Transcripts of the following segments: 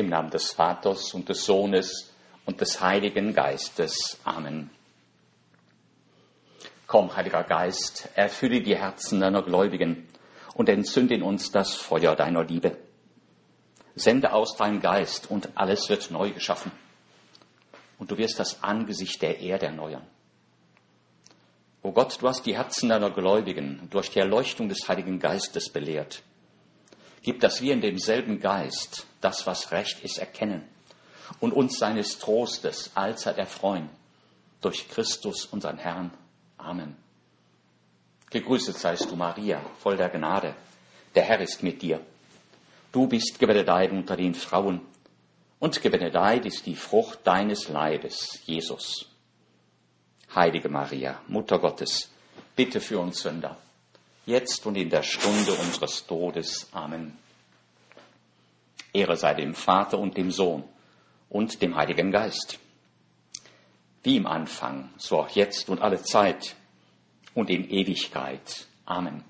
Im Namen des Vaters und des Sohnes und des Heiligen Geistes. Amen. Komm, Heiliger Geist, erfülle die Herzen deiner Gläubigen und entzünde in uns das Feuer deiner Liebe. Sende aus deinem Geist und alles wird neu geschaffen. Und du wirst das Angesicht der Erde erneuern. O Gott, du hast die Herzen deiner Gläubigen durch die Erleuchtung des Heiligen Geistes belehrt. Gib, dass wir in demselben Geist das, was recht ist, erkennen und uns seines Trostes allzeit erfreuen durch Christus, unseren Herrn. Amen. Gegrüßet seist du, Maria, voll der Gnade. Der Herr ist mit dir. Du bist gebenedeit unter den Frauen, und gebenedeit ist die Frucht deines Leibes, Jesus. Heilige Maria, Mutter Gottes, bitte für uns Sünder, jetzt und in der Stunde unseres Todes. Amen. Ehre sei dem Vater und dem Sohn und dem Heiligen Geist wie im Anfang, so auch jetzt und alle Zeit und in Ewigkeit. Amen.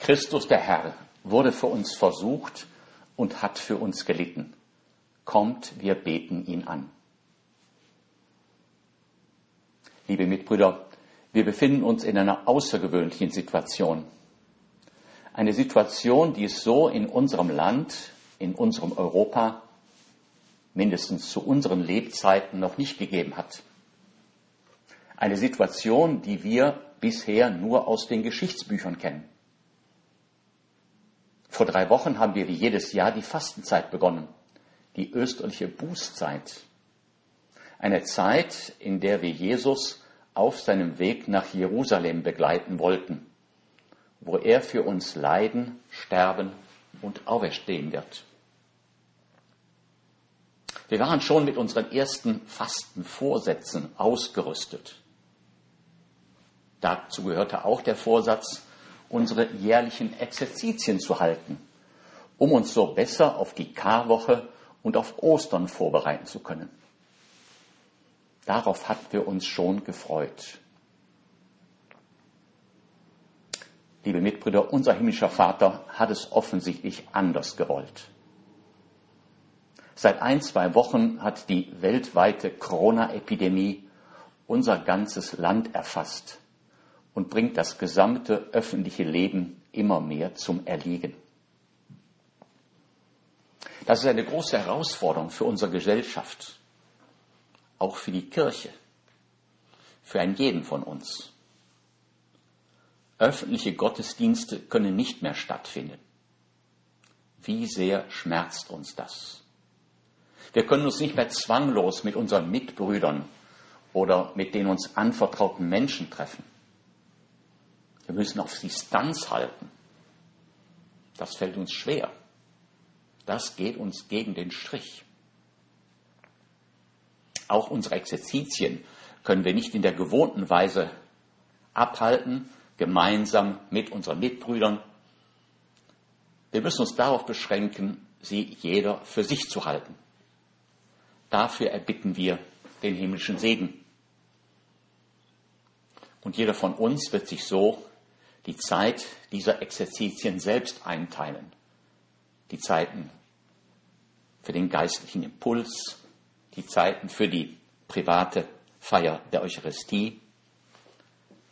Christus der Herr wurde für uns versucht und hat für uns gelitten. Kommt, wir beten ihn an. Liebe Mitbrüder, wir befinden uns in einer außergewöhnlichen Situation. Eine Situation, die es so in unserem Land, in unserem Europa mindestens zu unseren Lebzeiten noch nicht gegeben hat. Eine Situation, die wir bisher nur aus den Geschichtsbüchern kennen. Vor drei Wochen haben wir wie jedes Jahr die Fastenzeit begonnen, die österliche Bußzeit. Eine Zeit, in der wir Jesus auf seinem Weg nach Jerusalem begleiten wollten, wo er für uns leiden, sterben und auferstehen wird. Wir waren schon mit unseren ersten Fastenvorsätzen ausgerüstet. Dazu gehörte auch der Vorsatz, unsere jährlichen Exerzitien zu halten, um uns so besser auf die Karwoche und auf Ostern vorbereiten zu können. Darauf hatten wir uns schon gefreut. Liebe Mitbrüder, unser himmlischer Vater hat es offensichtlich anders gewollt. Seit ein, zwei Wochen hat die weltweite Corona-Epidemie unser ganzes Land erfasst und bringt das gesamte öffentliche Leben immer mehr zum Erliegen. Das ist eine große Herausforderung für unsere Gesellschaft, auch für die Kirche, für einen jeden von uns. Öffentliche Gottesdienste können nicht mehr stattfinden. Wie sehr schmerzt uns das? Wir können uns nicht mehr zwanglos mit unseren Mitbrüdern oder mit den uns anvertrauten Menschen treffen. Wir müssen auf Distanz halten. Das fällt uns schwer. Das geht uns gegen den Strich. Auch unsere Exerzitien können wir nicht in der gewohnten Weise abhalten, gemeinsam mit unseren Mitbrüdern. Wir müssen uns darauf beschränken, sie jeder für sich zu halten. Dafür erbitten wir den himmlischen Segen. Und jeder von uns wird sich so die Zeit dieser Exerzitien selbst einteilen. Die Zeiten für den geistlichen Impuls, die Zeiten für die private Feier der Eucharistie,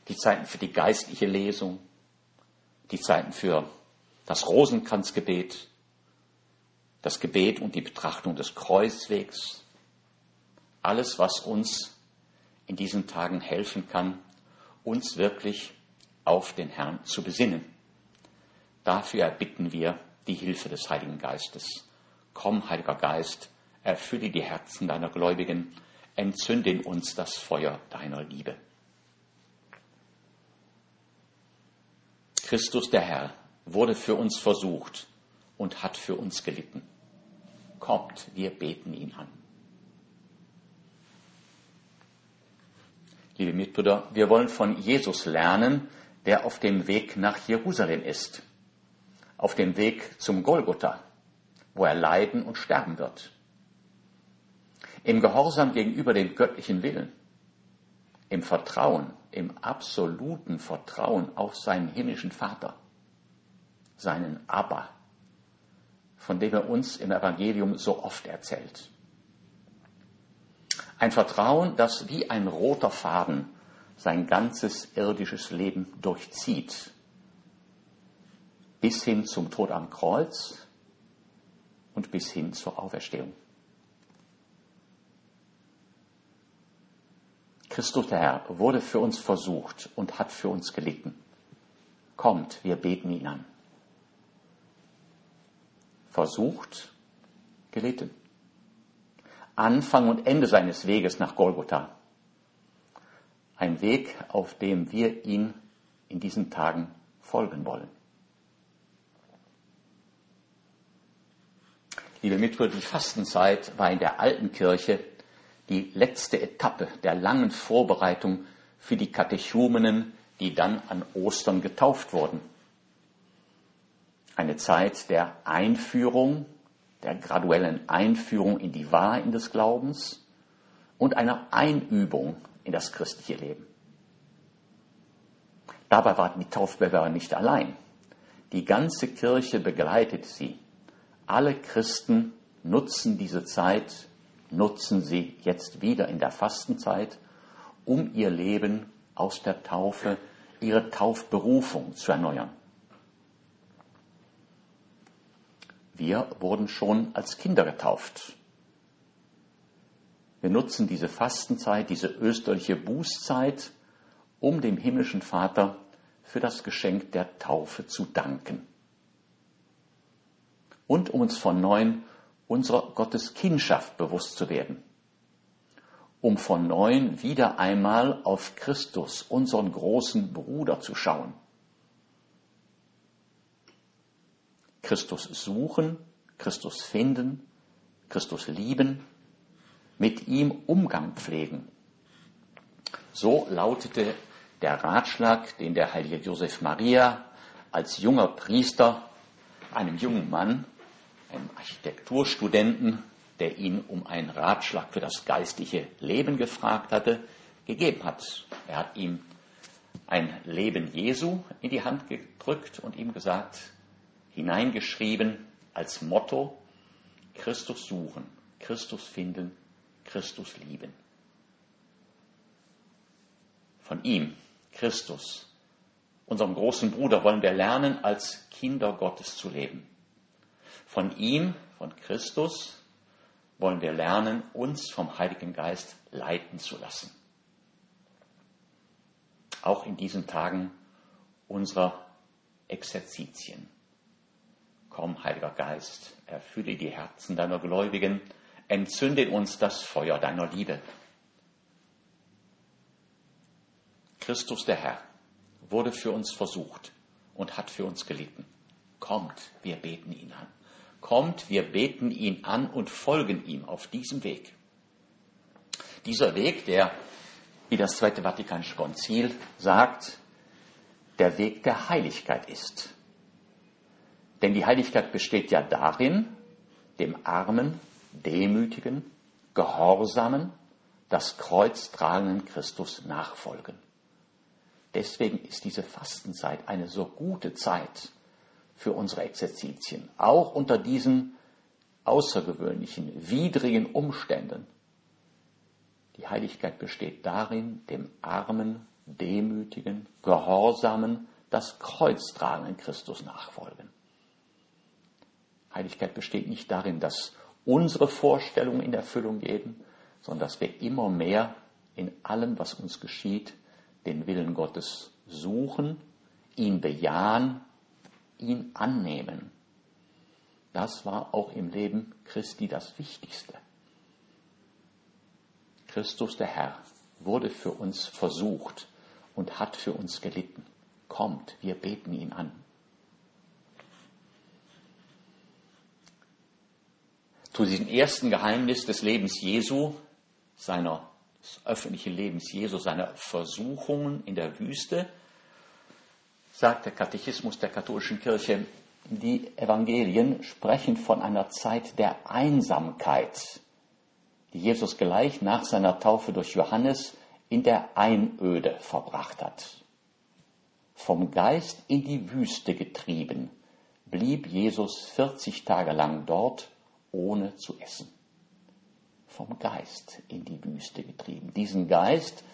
die Zeiten für die geistliche Lesung, die Zeiten für das Rosenkranzgebet, das Gebet und die Betrachtung des Kreuzwegs, alles, was uns in diesen Tagen helfen kann, uns wirklich auf den Herrn zu besinnen. Dafür erbitten wir die Hilfe des Heiligen Geistes. Komm, Heiliger Geist, erfülle die Herzen deiner Gläubigen, entzünde in uns das Feuer deiner Liebe. Christus der Herr wurde für uns versucht und hat für uns gelitten. Kommt, wir beten ihn an. liebe Mitbrüder, wir wollen von Jesus lernen, der auf dem Weg nach Jerusalem ist, auf dem Weg zum Golgotha, wo er leiden und sterben wird. Im Gehorsam gegenüber dem göttlichen Willen, im Vertrauen, im absoluten Vertrauen auf seinen himmlischen Vater, seinen Abba, von dem er uns im Evangelium so oft erzählt. Ein Vertrauen, das wie ein roter Faden sein ganzes irdisches Leben durchzieht, bis hin zum Tod am Kreuz und bis hin zur Auferstehung. Christus der Herr wurde für uns versucht und hat für uns gelitten. Kommt, wir beten ihn an. Versucht, gelitten. Anfang und Ende seines Weges nach Golgotha. Ein Weg, auf dem wir ihn in diesen Tagen folgen wollen. Liebe Mitbrüder, die Fastenzeit war in der alten Kirche die letzte Etappe der langen Vorbereitung für die Katechumenen, die dann an Ostern getauft wurden. Eine Zeit der Einführung, der graduellen Einführung in die Wahrheit des Glaubens und einer Einübung in das christliche Leben. Dabei warten die Taufbewerber nicht allein. Die ganze Kirche begleitet sie. Alle Christen nutzen diese Zeit nutzen sie jetzt wieder in der Fastenzeit, um ihr Leben aus der Taufe, ihre Taufberufung zu erneuern. Wir wurden schon als Kinder getauft. Wir nutzen diese Fastenzeit, diese österliche Bußzeit, um dem himmlischen Vater für das Geschenk der Taufe zu danken. Und um uns von neuem unserer Gotteskindschaft bewusst zu werden, um von neuem wieder einmal auf Christus, unseren großen Bruder, zu schauen. Christus suchen, Christus finden, Christus lieben, mit ihm Umgang pflegen. So lautete der Ratschlag, den der heilige Josef Maria als junger Priester einem jungen Mann einem Architekturstudenten, der ihn um einen Ratschlag für das geistliche Leben gefragt hatte, gegeben hat. Er hat ihm ein Leben Jesu in die Hand gedrückt und ihm gesagt, hineingeschrieben als Motto, Christus suchen, Christus finden, Christus lieben. Von ihm, Christus, unserem großen Bruder, wollen wir lernen, als Kinder Gottes zu leben. Von ihm, von Christus, wollen wir lernen, uns vom Heiligen Geist leiten zu lassen. Auch in diesen Tagen unserer Exerzitien. Komm, Heiliger Geist, erfülle die Herzen deiner Gläubigen, entzünde in uns das Feuer deiner Liebe. Christus der Herr wurde für uns versucht und hat für uns gelitten. Kommt, wir beten ihn an. Kommt, wir beten ihn an und folgen ihm auf diesem Weg. Dieser Weg, der, wie das Zweite Vatikanische Konzil sagt, der Weg der Heiligkeit ist. Denn die Heiligkeit besteht ja darin, dem armen, demütigen, gehorsamen, das Kreuz tragenden Christus nachfolgen. Deswegen ist diese Fastenzeit eine so gute Zeit, für unsere Exerzitien, auch unter diesen außergewöhnlichen, widrigen Umständen. Die Heiligkeit besteht darin, dem armen, demütigen, gehorsamen, das Kreuz tragenden Christus nachfolgen. Heiligkeit besteht nicht darin, dass unsere Vorstellungen in Erfüllung gehen, sondern dass wir immer mehr in allem, was uns geschieht, den Willen Gottes suchen, ihn bejahen ihn annehmen. Das war auch im Leben Christi das Wichtigste. Christus der Herr wurde für uns versucht und hat für uns gelitten. Kommt, wir beten ihn an. Zu diesem ersten Geheimnis des Lebens Jesu, seiner des öffentlichen Lebens Jesu, seiner Versuchungen in der Wüste, sagt der Katechismus der katholischen Kirche, die Evangelien sprechen von einer Zeit der Einsamkeit, die Jesus gleich nach seiner Taufe durch Johannes in der Einöde verbracht hat. Vom Geist in die Wüste getrieben, blieb Jesus 40 Tage lang dort, ohne zu essen. Vom Geist in die Wüste getrieben. Diesen Geist,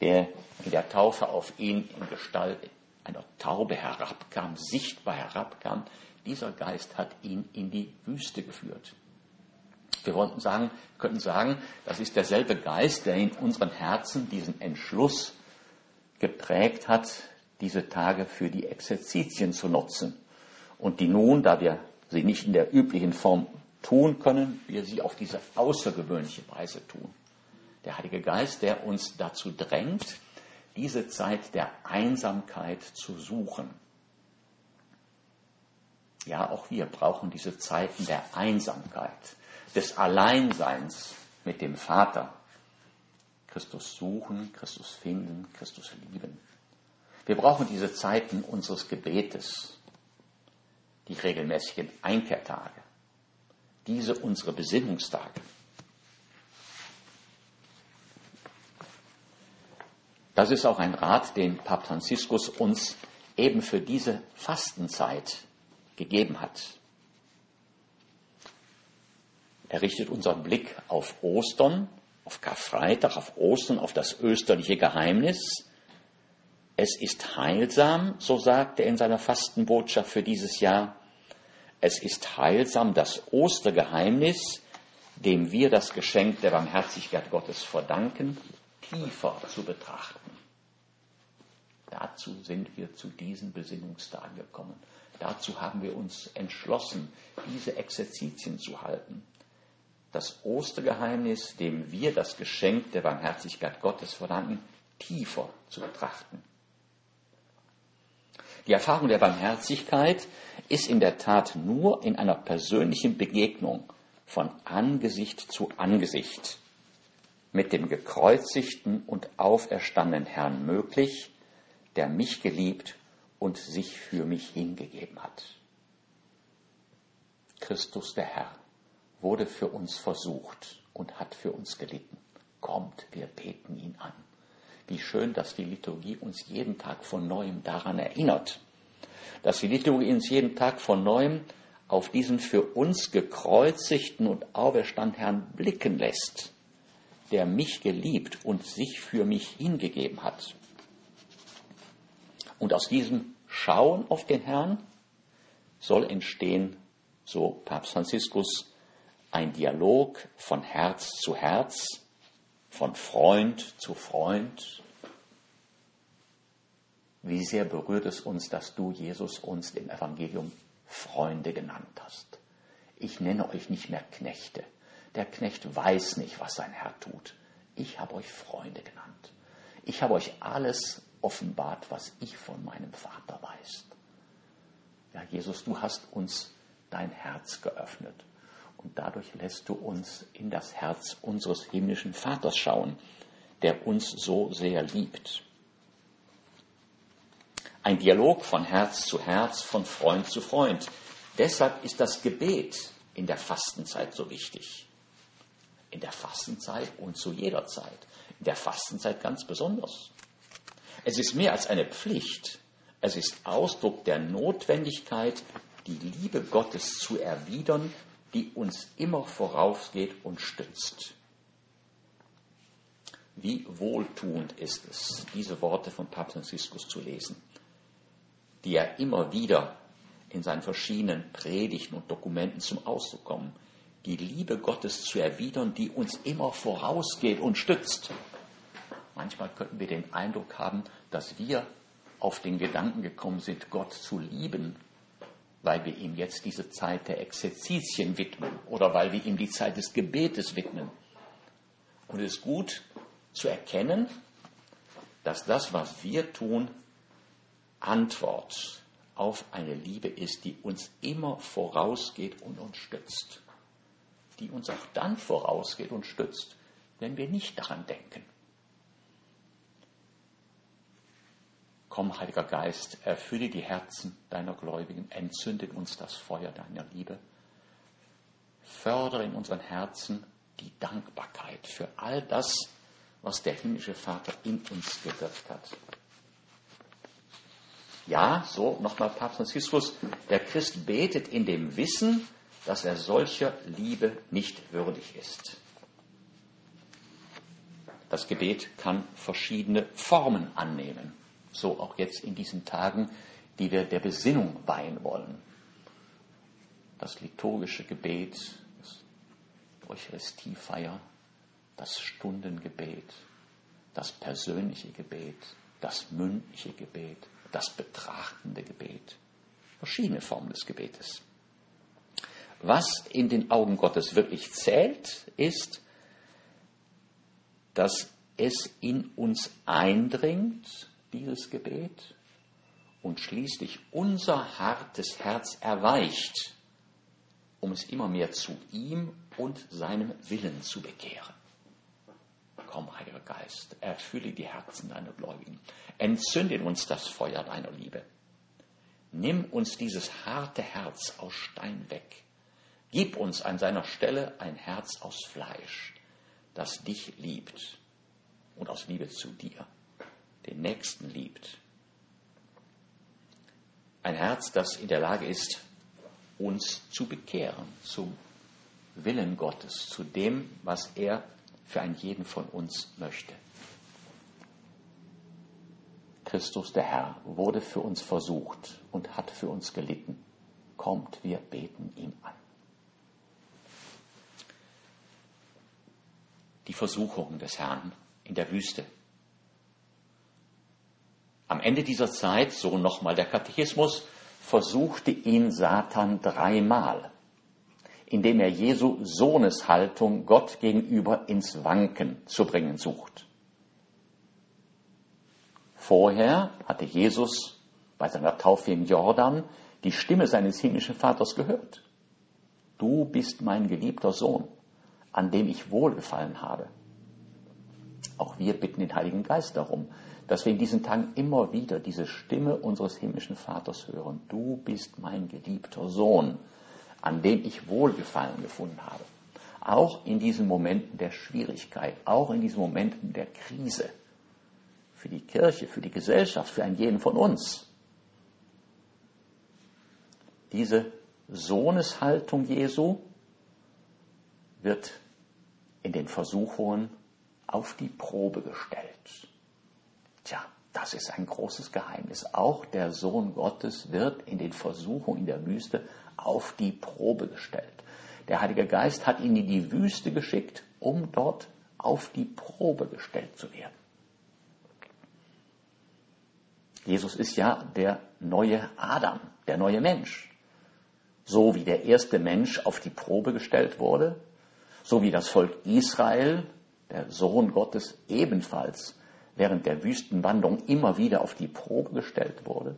der in der Taufe auf ihn in Gestalt einer Taube herabkam, sichtbar herabkam, dieser Geist hat ihn in die Wüste geführt. Wir wollten sagen, könnten sagen, das ist derselbe Geist, der in unseren Herzen diesen Entschluss geprägt hat, diese Tage für die Exerzitien zu nutzen. Und die nun, da wir sie nicht in der üblichen Form tun können, wir sie auf diese außergewöhnliche Weise tun. Der Heilige Geist, der uns dazu drängt, diese Zeit der Einsamkeit zu suchen. Ja, auch wir brauchen diese Zeiten der Einsamkeit, des Alleinseins mit dem Vater. Christus suchen, Christus finden, Christus lieben. Wir brauchen diese Zeiten unseres Gebetes, die regelmäßigen Einkehrtage, diese unsere Besinnungstage. Das ist auch ein Rat, den Papst Franziskus uns eben für diese Fastenzeit gegeben hat. Er richtet unseren Blick auf Ostern, auf Karfreitag, auf Ostern, auf das österliche Geheimnis. Es ist heilsam, so sagt er in seiner Fastenbotschaft für dieses Jahr. Es ist heilsam, das Ostergeheimnis, dem wir das Geschenk der Barmherzigkeit Gottes verdanken, tiefer zu betrachten. Dazu sind wir zu diesen Besinnungstagen gekommen. Dazu haben wir uns entschlossen, diese Exerzitien zu halten. Das Ostergeheimnis, dem wir das Geschenk der Barmherzigkeit Gottes verdanken, tiefer zu betrachten. Die Erfahrung der Barmherzigkeit ist in der Tat nur in einer persönlichen Begegnung von Angesicht zu Angesicht mit dem gekreuzigten und auferstandenen Herrn möglich, der mich geliebt und sich für mich hingegeben hat. Christus der Herr wurde für uns versucht und hat für uns gelitten. Kommt, wir beten ihn an. Wie schön, dass die Liturgie uns jeden Tag von neuem daran erinnert. Dass die Liturgie uns jeden Tag von neuem auf diesen für uns gekreuzigten und auferstandenen Herrn blicken lässt, der mich geliebt und sich für mich hingegeben hat. Und aus diesem Schauen auf den Herrn soll entstehen, so Papst Franziskus, ein Dialog von Herz zu Herz, von Freund zu Freund. Wie sehr berührt es uns, dass du, Jesus, uns im Evangelium Freunde genannt hast. Ich nenne euch nicht mehr Knechte. Der Knecht weiß nicht, was sein Herr tut. Ich habe euch Freunde genannt. Ich habe euch alles offenbart, was ich von meinem Vater weiß. Ja, Jesus, du hast uns dein Herz geöffnet und dadurch lässt du uns in das Herz unseres himmlischen Vaters schauen, der uns so sehr liebt. Ein Dialog von Herz zu Herz, von Freund zu Freund. Deshalb ist das Gebet in der Fastenzeit so wichtig. In der Fastenzeit und zu jeder Zeit. In der Fastenzeit ganz besonders. Es ist mehr als eine Pflicht. Es ist Ausdruck der Notwendigkeit, die Liebe Gottes zu erwidern, die uns immer vorausgeht und stützt. Wie wohltuend ist es, diese Worte von Papst Franziskus zu lesen, die er immer wieder in seinen verschiedenen Predigten und Dokumenten zum Ausdruck kommen. Die Liebe Gottes zu erwidern, die uns immer vorausgeht und stützt. Manchmal könnten wir den Eindruck haben, dass wir auf den Gedanken gekommen sind, Gott zu lieben, weil wir ihm jetzt diese Zeit der Exerzitien widmen oder weil wir ihm die Zeit des Gebetes widmen. Und es ist gut zu erkennen, dass das, was wir tun, Antwort auf eine Liebe ist, die uns immer vorausgeht und uns stützt. Die uns auch dann vorausgeht und stützt, wenn wir nicht daran denken. Komm, Heiliger Geist, erfülle die Herzen deiner Gläubigen, entzünde in uns das Feuer deiner Liebe. Fördere in unseren Herzen die Dankbarkeit für all das, was der himmlische Vater in uns gewirkt hat. Ja, so nochmal Papst Franziskus, der Christ betet in dem Wissen, dass er solcher Liebe nicht würdig ist. Das Gebet kann verschiedene Formen annehmen, so auch jetzt in diesen Tagen, die wir der Besinnung weihen wollen. Das liturgische Gebet, das Eucharistiefeier, das Stundengebet, das persönliche Gebet, das mündliche Gebet, das betrachtende Gebet. Verschiedene Formen des Gebetes. Was in den Augen Gottes wirklich zählt, ist, dass es in uns eindringt, dieses Gebet, und schließlich unser hartes Herz erweicht, um es immer mehr zu ihm und seinem Willen zu bekehren. Komm, Heiliger Geist, erfülle die Herzen deiner Gläubigen. Entzünde in uns das Feuer deiner Liebe. Nimm uns dieses harte Herz aus Stein weg Gib uns an seiner Stelle ein Herz aus Fleisch, das dich liebt und aus Liebe zu dir, den Nächsten liebt. Ein Herz, das in der Lage ist, uns zu bekehren zum Willen Gottes, zu dem, was er für einen jeden von uns möchte. Christus der Herr wurde für uns versucht und hat für uns gelitten. Kommt, wir beten ihn an. die Versuchungen des Herrn in der Wüste. Am Ende dieser Zeit, so nochmal der Katechismus, versuchte ihn Satan dreimal, indem er Jesu Sohneshaltung Gott gegenüber ins Wanken zu bringen sucht. Vorher hatte Jesus bei seiner Taufe im Jordan die Stimme seines himmlischen Vaters gehört. Du bist mein geliebter Sohn an dem ich Wohlgefallen habe. Auch wir bitten den Heiligen Geist darum, dass wir in diesen Tagen immer wieder diese Stimme unseres himmlischen Vaters hören. Du bist mein geliebter Sohn, an dem ich Wohlgefallen gefunden habe. Auch in diesen Momenten der Schwierigkeit, auch in diesen Momenten der Krise. Für die Kirche, für die Gesellschaft, für einen jeden von uns. Diese Sohneshaltung Jesu wird in den Versuchungen auf die Probe gestellt. Tja, das ist ein großes Geheimnis. Auch der Sohn Gottes wird in den Versuchungen in der Wüste auf die Probe gestellt. Der Heilige Geist hat ihn in die Wüste geschickt, um dort auf die Probe gestellt zu werden. Jesus ist ja der neue Adam, der neue Mensch. So wie der erste Mensch auf die Probe gestellt wurde, so wie das Volk Israel, der Sohn Gottes, ebenfalls während der Wüstenwanderung immer wieder auf die Probe gestellt wurde,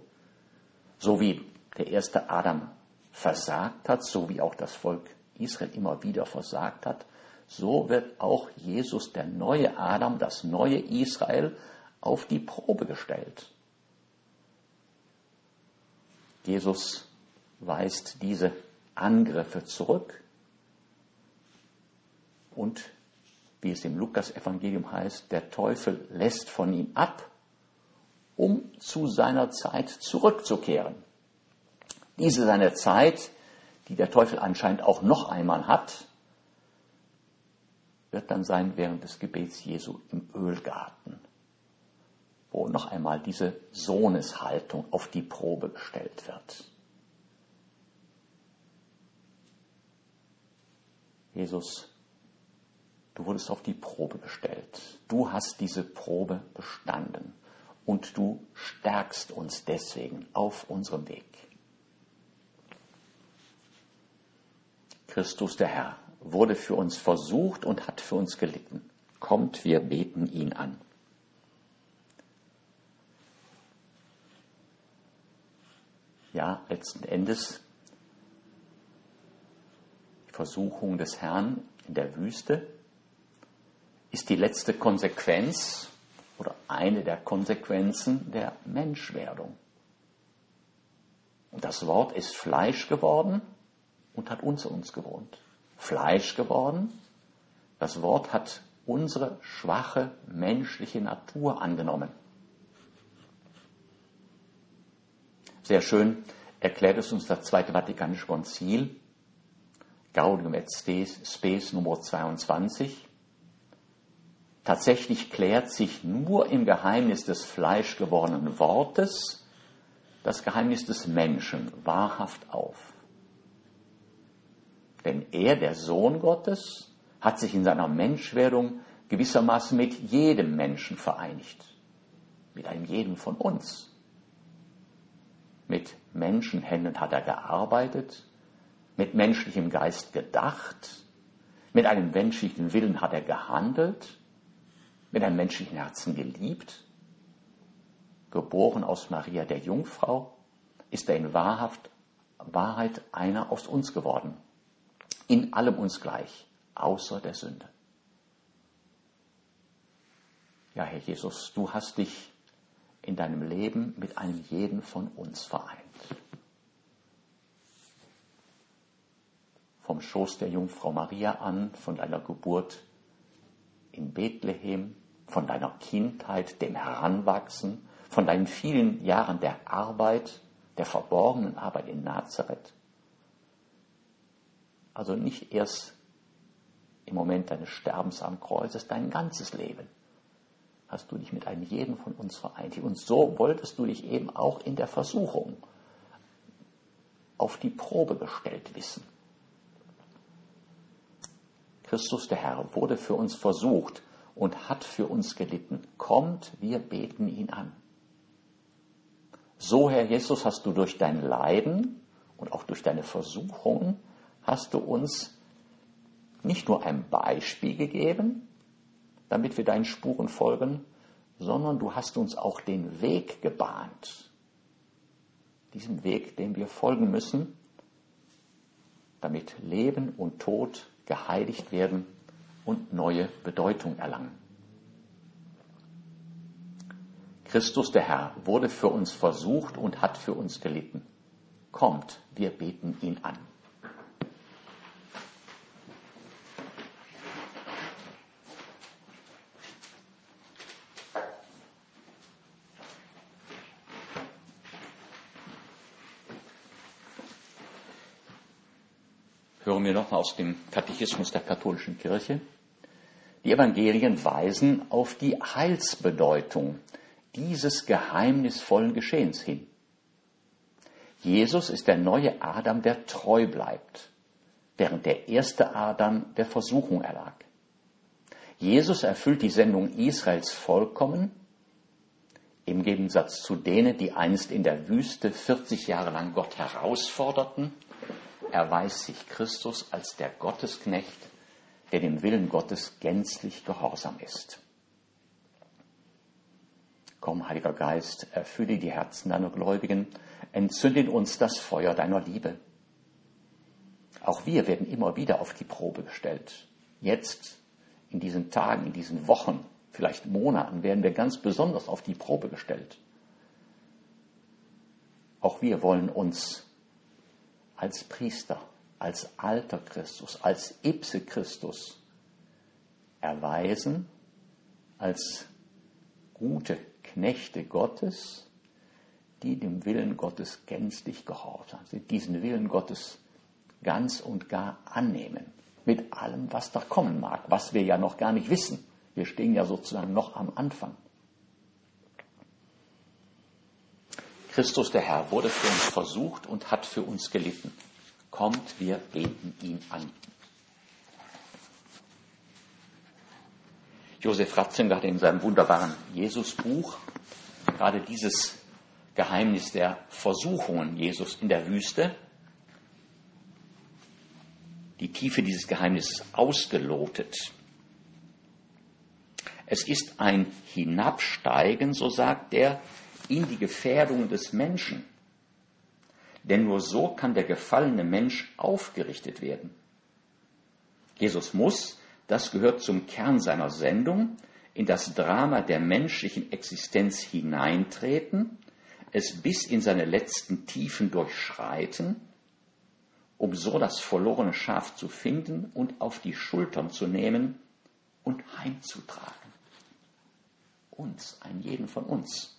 so wie der erste Adam versagt hat, so wie auch das Volk Israel immer wieder versagt hat, so wird auch Jesus, der neue Adam, das neue Israel, auf die Probe gestellt. Jesus weist diese Angriffe zurück und wie es im Lukas-Evangelium heißt, der Teufel lässt von ihm ab, um zu seiner Zeit zurückzukehren. Diese seine Zeit, die der Teufel anscheinend auch noch einmal hat, wird dann sein während des Gebets Jesu im Ölgarten, wo noch einmal diese Sohneshaltung auf die Probe gestellt wird. Jesus Du wurdest auf die Probe gestellt. Du hast diese Probe bestanden. Und du stärkst uns deswegen auf unserem Weg. Christus der Herr wurde für uns versucht und hat für uns gelitten. Kommt, wir beten ihn an. Ja, letzten Endes die Versuchung des Herrn in der Wüste ist die letzte Konsequenz oder eine der Konsequenzen der Menschwerdung. Und das Wort ist Fleisch geworden und hat unter uns gewohnt. Fleisch geworden. Das Wort hat unsere schwache menschliche Natur angenommen. Sehr schön erklärt es uns das Zweite Vatikanische Konzil, Gaudium et Spes Nummer 22. Tatsächlich klärt sich nur im Geheimnis des fleischgewordenen Wortes das Geheimnis des Menschen wahrhaft auf. Denn er, der Sohn Gottes, hat sich in seiner Menschwerdung gewissermaßen mit jedem Menschen vereinigt. Mit einem jeden von uns. Mit Menschenhänden hat er gearbeitet, mit menschlichem Geist gedacht, mit einem menschlichen Willen hat er gehandelt, mit einem menschlichen Herzen geliebt. Geboren aus Maria der Jungfrau, ist er in Wahrhaft, Wahrheit einer aus uns geworden in allem uns gleich, außer der Sünde. Ja, Herr Jesus, du hast dich in deinem Leben mit einem jeden von uns vereint. Vom Schoß der Jungfrau Maria an, von deiner Geburt in Bethlehem, von deiner Kindheit, dem Heranwachsen, von deinen vielen Jahren der Arbeit, der verborgenen Arbeit in Nazareth, also nicht erst im Moment deines Sterbens am Kreuz, dein ganzes Leben. Hast du dich mit einem jeden von uns vereint. Und so wolltest du dich eben auch in der Versuchung auf die Probe gestellt wissen. Christus der Herr wurde für uns versucht und hat für uns gelitten. Kommt, wir beten ihn an. So, Herr Jesus, hast du durch dein Leiden und auch durch deine Versuchungen hast du uns nicht nur ein Beispiel gegeben, damit wir deinen Spuren folgen, sondern du hast uns auch den Weg gebahnt. Diesem Weg, dem wir folgen müssen, damit Leben und Tod geheiligt werden und neue Bedeutung erlangen. Christus der Herr wurde für uns versucht und hat für uns gelitten. Kommt, wir beten ihn an. Wir nochmal aus dem Katechismus der katholischen Kirche. Die Evangelien weisen auf die Heilsbedeutung dieses geheimnisvollen Geschehens hin. Jesus ist der neue Adam, der treu bleibt, während der erste Adam der Versuchung erlag. Jesus erfüllt die Sendung Israels vollkommen, im Gegensatz zu denen, die einst in der Wüste 40 Jahre lang Gott herausforderten erweist sich Christus als der Gottesknecht, der dem Willen Gottes gänzlich gehorsam ist. Komm, Heiliger Geist, erfülle die Herzen deiner Gläubigen, entzünde in uns das Feuer deiner Liebe. Auch wir werden immer wieder auf die Probe gestellt. Jetzt, in diesen Tagen, in diesen Wochen, vielleicht Monaten, werden wir ganz besonders auf die Probe gestellt. Auch wir wollen uns als Priester, als alter Christus, als Ipse Christus erweisen, als gute Knechte Gottes, die dem Willen Gottes gänzlich gehorsam sind, diesen Willen Gottes ganz und gar annehmen, mit allem, was da kommen mag, was wir ja noch gar nicht wissen. Wir stehen ja sozusagen noch am Anfang. Christus der Herr wurde für uns versucht und hat für uns gelitten. Kommt, wir beten ihn an. Josef Ratzinger hat in seinem wunderbaren Jesusbuch gerade dieses Geheimnis der Versuchungen Jesus in der Wüste, die Tiefe dieses Geheimnisses ausgelotet. Es ist ein Hinabsteigen, so sagt er, in die Gefährdung des Menschen. Denn nur so kann der gefallene Mensch aufgerichtet werden. Jesus muss, das gehört zum Kern seiner Sendung, in das Drama der menschlichen Existenz hineintreten, es bis in seine letzten Tiefen durchschreiten, um so das verlorene Schaf zu finden und auf die Schultern zu nehmen und heimzutragen. Uns, einen jeden von uns.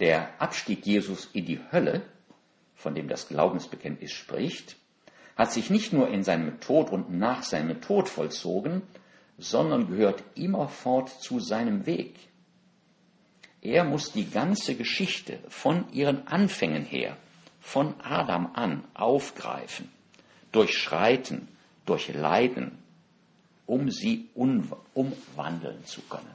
Der Abstieg Jesus in die Hölle, von dem das Glaubensbekenntnis spricht, hat sich nicht nur in seinem Tod und nach seinem Tod vollzogen, sondern gehört immerfort zu seinem Weg. Er muss die ganze Geschichte von ihren Anfängen her, von Adam an, aufgreifen, durchschreiten, durchleiden, um sie umwandeln zu können.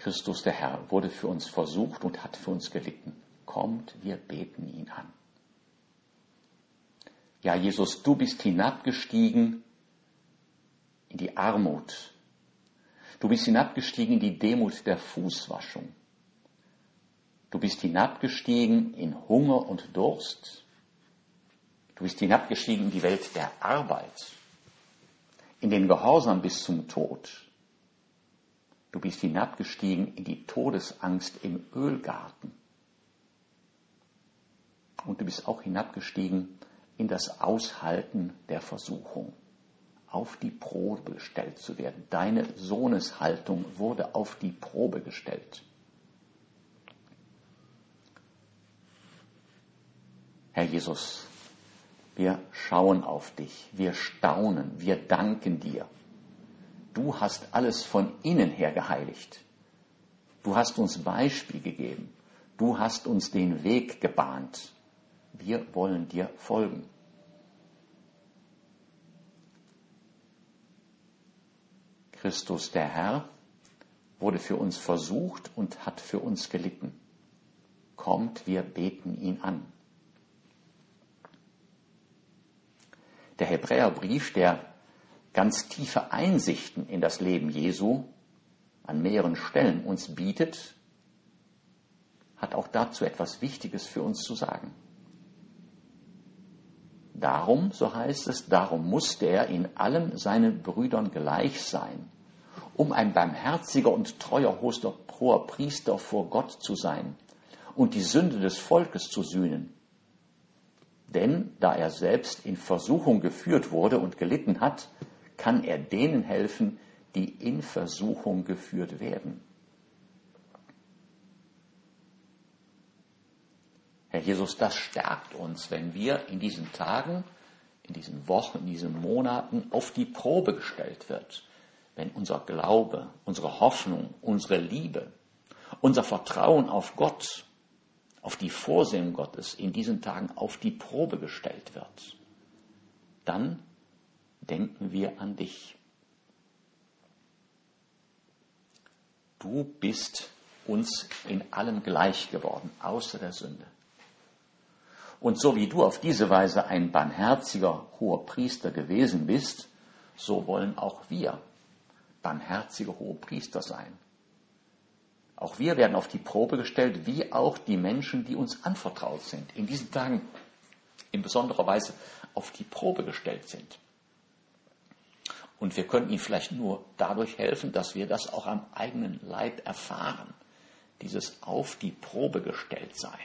Christus der Herr wurde für uns versucht und hat für uns gelitten. Kommt, wir beten ihn an. Ja, Jesus, du bist hinabgestiegen in die Armut. Du bist hinabgestiegen in die Demut der Fußwaschung. Du bist hinabgestiegen in Hunger und Durst. Du bist hinabgestiegen in die Welt der Arbeit, in den Gehorsam bis zum Tod. Du bist hinabgestiegen in die Todesangst im Ölgarten. Und du bist auch hinabgestiegen in das Aushalten der Versuchung, auf die Probe gestellt zu werden. Deine Sohneshaltung wurde auf die Probe gestellt. Herr Jesus, wir schauen auf dich, wir staunen, wir danken dir du hast alles von innen her geheiligt. Du hast uns Beispiel gegeben. Du hast uns den Weg gebahnt. Wir wollen dir folgen. Christus der Herr wurde für uns versucht und hat für uns gelitten. Kommt, wir beten ihn an. Der Hebräerbrief, der ganz tiefe Einsichten in das Leben Jesu an mehreren Stellen uns bietet, hat auch dazu etwas Wichtiges für uns zu sagen. Darum, so heißt es, darum musste er in allem seinen Brüdern gleich sein, um ein barmherziger und treuer hoher Priester vor Gott zu sein und die Sünde des Volkes zu sühnen. Denn da er selbst in Versuchung geführt wurde und gelitten hat, kann er denen helfen, die in Versuchung geführt werden. Herr Jesus, das stärkt uns, wenn wir in diesen Tagen, in diesen Wochen, in diesen Monaten auf die Probe gestellt wird. Wenn unser Glaube, unsere Hoffnung, unsere Liebe, unser Vertrauen auf Gott, auf die Vorsehung Gottes in diesen Tagen auf die Probe gestellt wird, dann denken wir an dich. Du bist uns in allem gleich geworden, außer der Sünde. Und so wie du auf diese Weise ein barmherziger hoher Priester gewesen bist, so wollen auch wir barmherzige hohe Priester sein. Auch wir werden auf die Probe gestellt, wie auch die Menschen, die uns anvertraut sind, in diesen Tagen in besonderer Weise auf die Probe gestellt sind. Und wir können ihm vielleicht nur dadurch helfen, dass wir das auch am eigenen Leib erfahren. Dieses auf die Probe gestellt sein.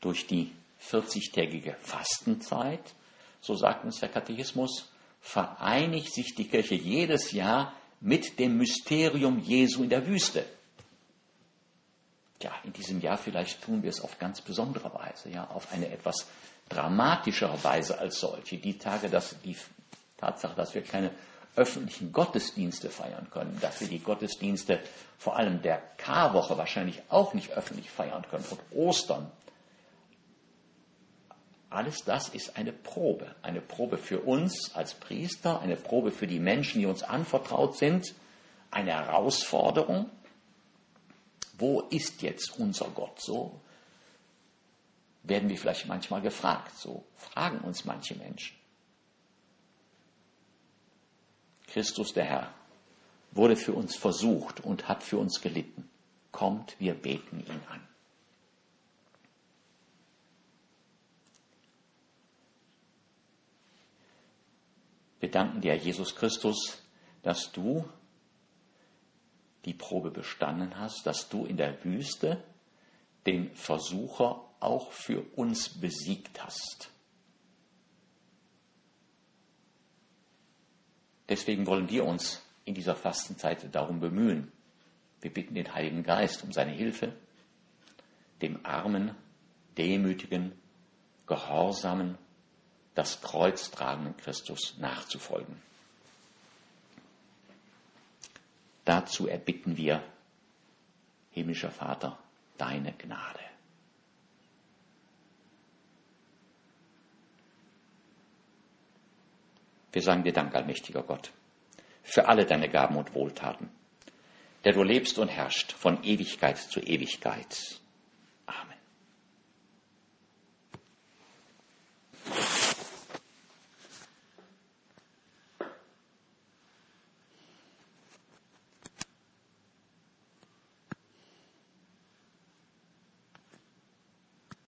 Durch die 40-tägige Fastenzeit, so sagt uns der Katechismus, vereinigt sich die Kirche jedes Jahr mit dem Mysterium Jesu in der Wüste. Ja, in diesem Jahr vielleicht tun wir es auf ganz besondere Weise, ja, auf eine etwas dramatischer Weise als solche. Die Tage, dass die Tatsache, dass wir keine öffentlichen Gottesdienste feiern können, dass wir die Gottesdienste vor allem der Karwoche wahrscheinlich auch nicht öffentlich feiern können und Ostern. Alles das ist eine Probe, eine Probe für uns als Priester, eine Probe für die Menschen, die uns anvertraut sind, eine Herausforderung. Wo ist jetzt unser Gott? So werden wir vielleicht manchmal gefragt. So fragen uns manche Menschen. Christus der Herr wurde für uns versucht und hat für uns gelitten. Kommt, wir beten ihn an. Wir danken dir, Jesus Christus, dass du die Probe bestanden hast, dass du in der Wüste den Versucher auch für uns besiegt hast. Deswegen wollen wir uns in dieser Fastenzeit darum bemühen. Wir bitten den Heiligen Geist um seine Hilfe, dem armen, demütigen, gehorsamen, das Kreuz tragenden Christus nachzufolgen. Dazu erbitten wir, himmlischer Vater, deine Gnade. Wir sagen dir Dank, allmächtiger Gott, für alle deine Gaben und Wohltaten, der du lebst und herrschst von Ewigkeit zu Ewigkeit.